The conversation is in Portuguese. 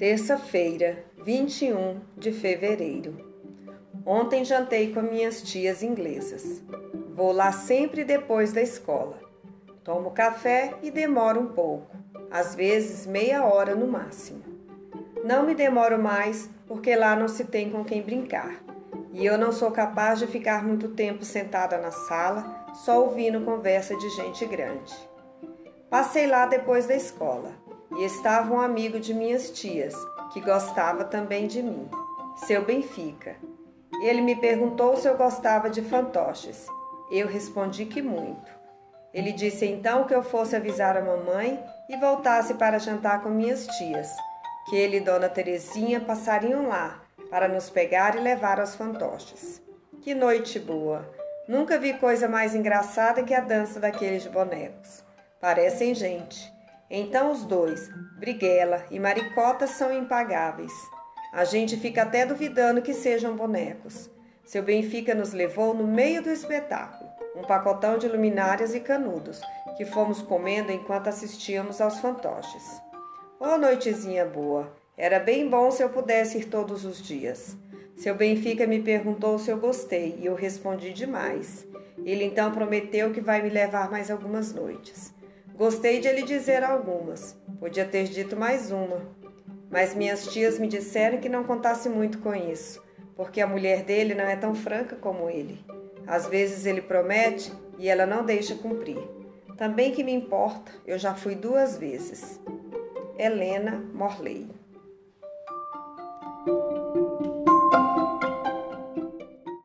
Terça-feira, 21 de fevereiro. Ontem jantei com minhas tias inglesas. Vou lá sempre depois da escola. Tomo café e demoro um pouco, às vezes meia hora no máximo. Não me demoro mais porque lá não se tem com quem brincar. E eu não sou capaz de ficar muito tempo sentada na sala só ouvindo conversa de gente grande. Passei lá depois da escola e estava um amigo de minhas tias, que gostava também de mim, seu Benfica. Ele me perguntou se eu gostava de fantoches. Eu respondi que muito. Ele disse então que eu fosse avisar a mamãe e voltasse para jantar com minhas tias, que ele e Dona Terezinha passariam lá para nos pegar e levar aos fantoches. Que noite boa! Nunca vi coisa mais engraçada que a dança daqueles bonecos. Parecem gente. Então os dois, Briguela e Maricota, são impagáveis. A gente fica até duvidando que sejam bonecos. Seu Benfica nos levou no meio do espetáculo, um pacotão de luminárias e canudos, que fomos comendo enquanto assistíamos aos fantoches. Ô oh, noitezinha boa! Era bem bom se eu pudesse ir todos os dias. Seu Benfica me perguntou se eu gostei e eu respondi demais. Ele então prometeu que vai me levar mais algumas noites. Gostei de ele dizer algumas, podia ter dito mais uma, mas minhas tias me disseram que não contasse muito com isso, porque a mulher dele não é tão franca como ele. Às vezes ele promete e ela não deixa cumprir. Também que me importa, eu já fui duas vezes. Helena Morley